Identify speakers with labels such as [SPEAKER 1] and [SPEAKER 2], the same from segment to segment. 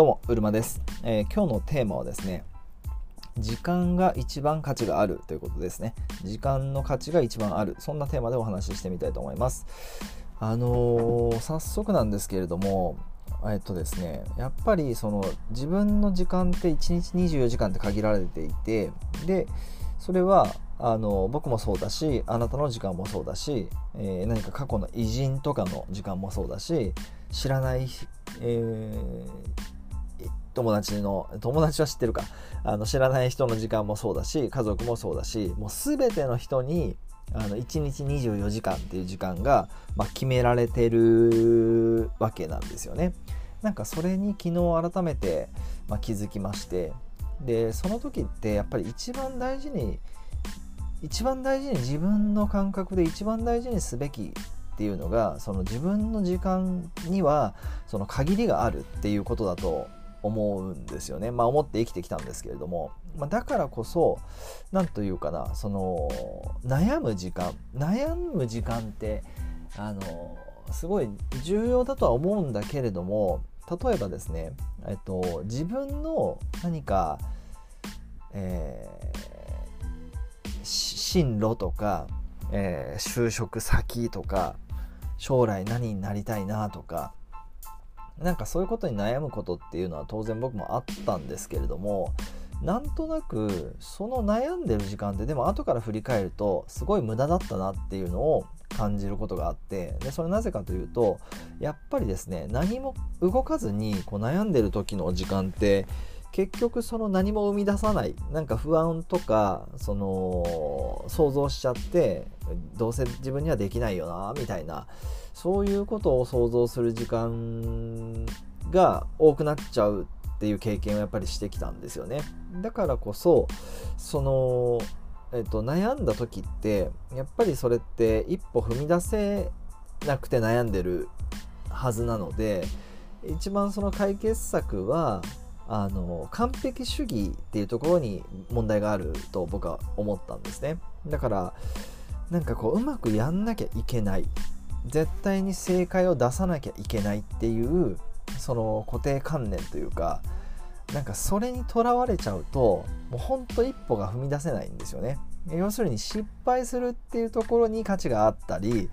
[SPEAKER 1] どうも、うるまです、えー今日のテーマはですね、時間が一番価値があるということですね。時間の価値が一番ある。そんなテーマでお話ししてみたいと思います。あのー早速なんですけれども、えっとですね、やっぱりその自分の時間って1日24時間って限られていて、で、それはあの僕もそうだしあなたの時間もそうだし、えー何か過去の偉人とかの時間もそうだし知らない、えー友達の友達は知ってるかあの知らない人の時間もそうだし家族もそうだしもう全ての人にあの1日24時間っていう時間が、まあ、決められてるわけなんですよね。なんかそれに昨日改めて、まあ、気づきましてでその時ってやっぱり一番大事に一番大事に自分の感覚で一番大事にすべきっていうのがその自分の時間にはその限りがあるっていうことだと思うんですよね。まあ思って生きてきたんですけれども、まあ、だからこそ何というかなその悩む時間。悩む時間ってあのすごい重要だとは思うんだけれども例えばですね、えっと、自分の何か、えー進路とか、えー就職先とか将来何になりたいなとかなんかそういうことに悩むことっていうのは当然僕もあったんですけれどもなんとなくその悩んでる時間ってでも後から振り返るとすごい無駄だったなっていうのを感じることがあってでそれなぜかというとやっぱりですね何も動かずにこう悩んでる時の時間って結局その何も生み出さないなんか不安とかその想像しちゃってどうせ自分にはできないよなみたいなそういうことを想像する時間が多くなっちゃうっていう経験をやっぱりしてきたんですよね。だからこそその、えっと、悩んだ時ってやっぱりそれって一歩踏み出せなくて悩んでるはずなので一番その解決策はあの完璧主義っていうところに問題があると僕は思ったんですね。だからなんかこううまくやんなきゃいけない。絶対に正解を出さなきゃいけないっていうその固定観念というかなんかそれにとらわれちゃうともうほんと一歩が踏み出せないんですよね。要するに失敗するっていうところに価値があったり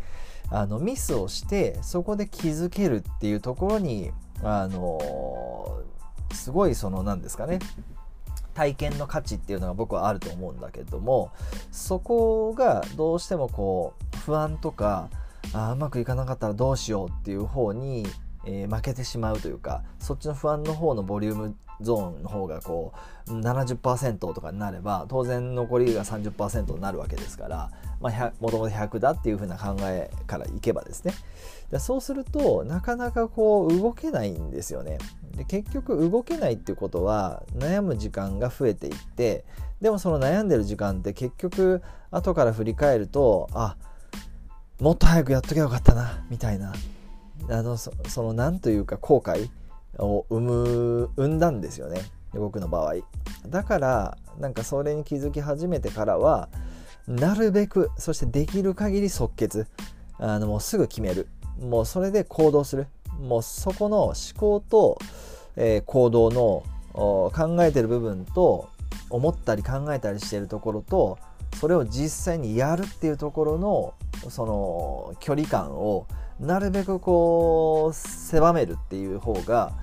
[SPEAKER 1] あのミスをしてそこで気づけるっていうところにあのすごいその何ですかね体験の価値っていうのが僕はあると思うんだけどもそこがどうしてもこう不安とかあうまくいかなかったらどうしようっていう方に、えー負けてしまうというかそっちの不安の方のボリュームゾーンの方がこう70%とかになれば当然残りが30%になるわけですから、まあ、100もともと100だっていう風な考えからいけばですね。でそうするとなかなかこう動けないんですよね。で結局動けないっていうことは悩む時間が増えていってでもその悩んでる時間って結局後から振り返るとあもっと早くやっとけばよかったなみたいな。あのその何というか後悔を生む生んだんですよね。僕の場合。だからなんかそれに気づき始めてからはなるべくそしてできる限り即決。あのもうすぐ決める。もうそれで行動する。もうそこの思考と、えー行動の考えてる部分と思ったり考えたりしてるところとそれを実際にやるっていうところのその距離感をなるべくこう狭めるっていう方が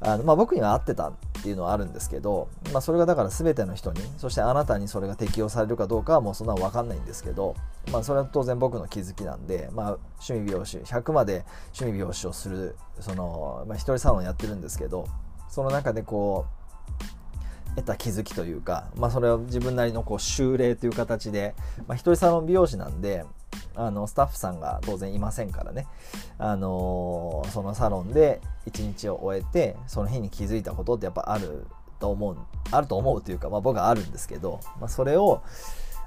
[SPEAKER 1] あの、まあ、僕には合ってたっていうのはあるんですけど、まあ、それがだから全ての人にそしてあなたにそれが適用されるかどうかはもうそんなの分かんないんですけど、まあ、それは当然僕の気づきなんで、まあ、趣味美容師100まで趣味美容師をするその、まあ、一人サロンやってるんですけどその中でこう得た気づきというか、まあ、それを自分なりのこう修例という形で、まあ、一人サロン美容師なんであのスタッフさんが当然いませんからね、あのーそのサロンで一日を終えてその日に気づいたことってやっぱあると思うあると思うというか、まあ、僕はあるんですけど、まあ、それを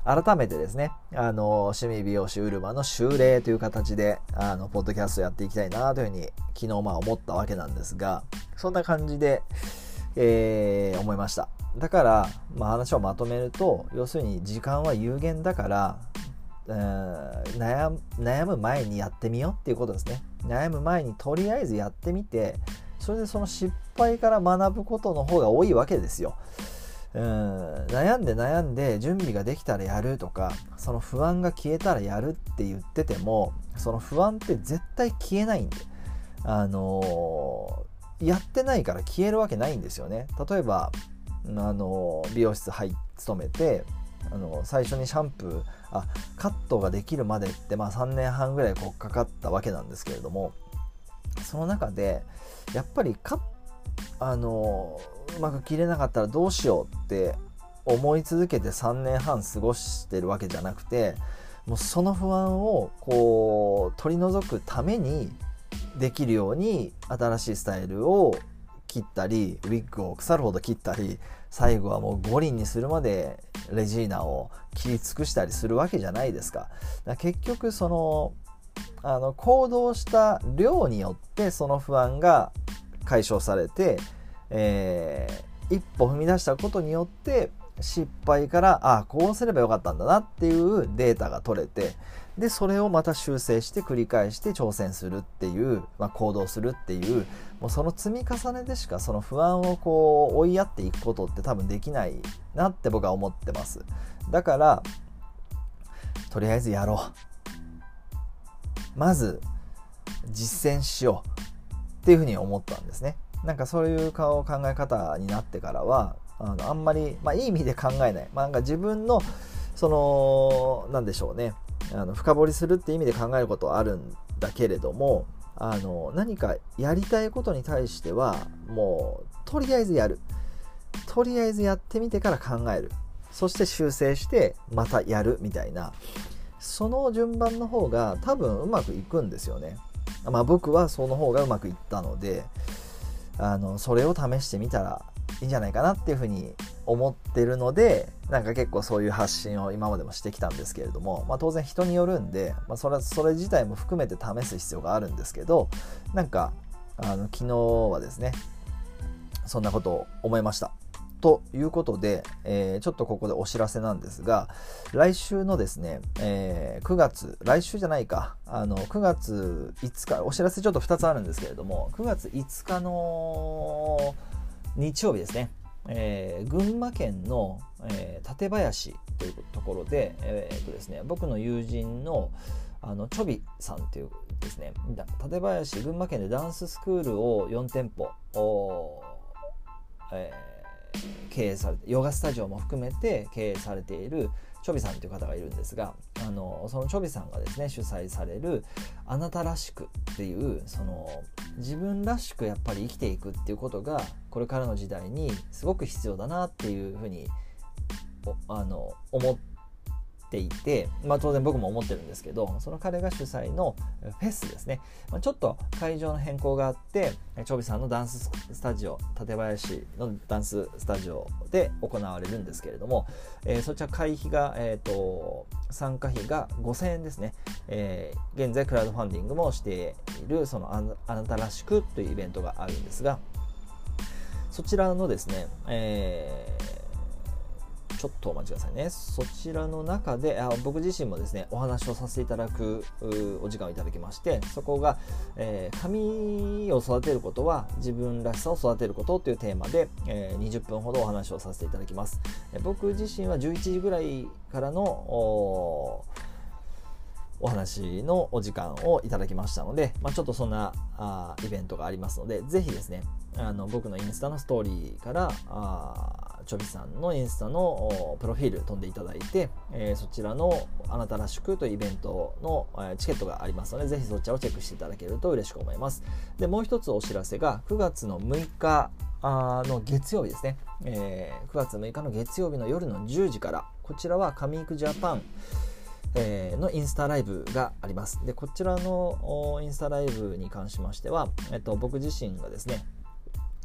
[SPEAKER 1] 改めてですね、あの趣味美容師ウルマの修例という形であのポッドキャストやっていきたいなというふうに昨日まあ思ったわけなんですがそんな感じで、えー思いました。だから、まあ、話をまとめると要するに時間は有限だからえ悩む悩む前にやってみようっていうことですね。悩む前にとりあえずやってみてそれでその失敗から学ぶことの方が多いわけですよ。うん悩んで悩んで準備ができたらやるとかその不安が消えたらやるって言っててもその不安って絶対消えないんで。あのー、やってないから消えるわけないんですよね。例えばあの美容室入勤めてあの最初にシャンプーあカットができるまでって、まあ、3年半ぐらいこうかかったわけなんですけれどもその中でやっぱりカあのうまく切れなかったらどうしようって思い続けて3年半過ごしてるわけじゃなくてもうその不安をこう取り除くためにできるように新しいスタイルを切ったりウィッグを腐るほど切ったり最後はもう五輪にするまでレジーナを切り尽くしたりするわけじゃないですか。か結局そのあの行動した量によってその不安が解消されて、えー、一歩踏み出したことによって失敗からああこうすればよかったんだなっていうデータが取れてでそれをまた修正して繰り返して挑戦するっていう、まあ、行動するっていうもうその積み重ねでしかその不安をこう追いやっていくことって多分できないなって僕は思ってます。だからとりあえずやろう。まず実践しようっていうふうに思ったんですね。なんかそういう考え方になってからはあのあんまり、まあ、いい意味で考えない、まあ、なんか自分のその何でしょうね。あの深掘りするって意味で考えることはあるんだけれどもあの何かやりたいことに対してはもうとりあえずやる。とりあえずやってみてから考える。そして修正してまたやるみたいな。その順番の方が多分うまくいくんですよね。まあ僕はその方がうまくいったのであのそれを試してみたらいいんじゃないかなっていうふうに思ってるのでなんか結構そういう発信を今までもしてきたんですけれども、まあ、当然人によるんで、まあ、それそれ自体も含めて試す必要があるんですけどなんかあの昨日はですねそんなことを思いました。ということで、えー、ちょっとここでお知らせなんですが、来週のですね、えー、9月、来週じゃないか、あの、9月5日、お知らせちょっと2つあるんですけれども、9月5日の日曜日ですね、えー、群馬県の、えー、館林というところで、えー、っとですね、僕の友人のあのチョビさんというですね館林群馬県でダンススクールを4店舗え経営されてヨガスタジオも含めて経営されているチョビさんという方がいるんですがあのそのチョビさんがですね主催される「あなたらしく」っていうその自分らしくやっぱり生きていくっていうことがこれからの時代にすごく必要だなっていうふうにあの思っていて、まあ、当然僕も思ってるんですけどその彼が主催のフェスですね、まあ、ちょっと会場の変更があってチョビさんのダンススタジオ館林のダンススタジオで行われるんですけれども、えー、そちら会費が、えーと、参加費が5000円ですね、えー、現在クラウドファンディングもしているそのあなたらしくというイベントがあるんですがそちらのですね、えーちょっとお待ちくださいね。そちらの中で、あ僕自身もですね、お話をさせていただくお時間をいただきまして、そこが、えー、髪を育てることは自分らしさを育てることというテーマで、えー、20分ほどお話をさせていただきます。え僕自身は11時ぐらいからのお話のお時間をいただきましたので、まあ、ちょっとそんなあイベントがありますので、ぜひですね、あの僕のインスタのストーリーからあチョビさんのインスタのプロフィール飛んでいただいて、えー、そちらのあなたらしくというイベントの、えチケットがありますので、ぜひそちらをチェックしていただけると嬉しく思います。で、もう一つお知らせが、9月の6日あの月曜日ですね、えー、9月6日の月曜日の夜の10時から、こちらはカミークジャパン、えー、のインスタライブがあります。で、こちらのインスタライブに関しましては、えっと、僕自身がですね、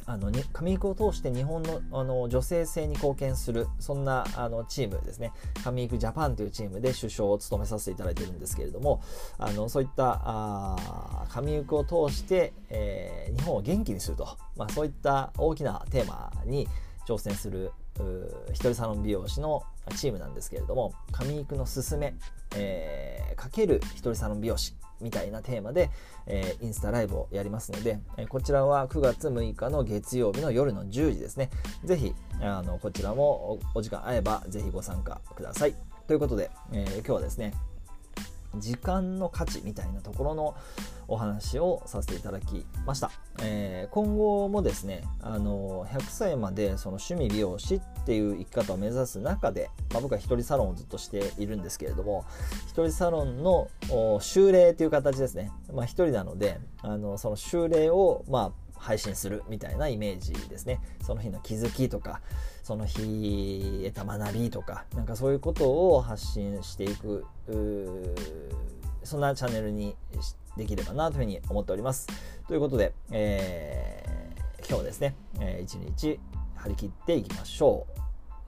[SPEAKER 1] あの上育を通して日本のあの女性性に貢献するそんなあのチームですね。上育ジャパンというチームで首相を務めさせていただいてるんですけれどもあのそういったあ上育を通して、えー、日本を元気にすると、まあ、そういった大きなテーマに挑戦する一人サロン美容師のチームなんですけれども上育のすすめ、えー、かける一人サロン美容師みたいなテーマで、えー、インスタライブをやりますので、えこちらは9月6日の月曜日の夜の10時ですね。ぜひ、あの、こちらもお時間合えばぜひご参加ください。ということで、え、今日はですね、時間の価値みたいなところのお話をさせていただきました、えー、今後もですねあの100歳までその趣味美容師っていう生き方を目指す中で、まあ、僕は一人サロンをずっとしているんですけれども一人サロンの修例という形ですね、まあ、一人なのであのその修例をまあ配信するみたいなイメージですね。その日の気づきとかその日得た学びとかなんかそういうことを発信していくそんなチャンネルにできればなというふうに思っております。ということで、えー、今日はですね、えー、一日張り切っていきましょ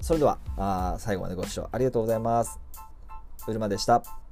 [SPEAKER 1] う。それではあ最後までご視聴ありがとうございます。うるまでした。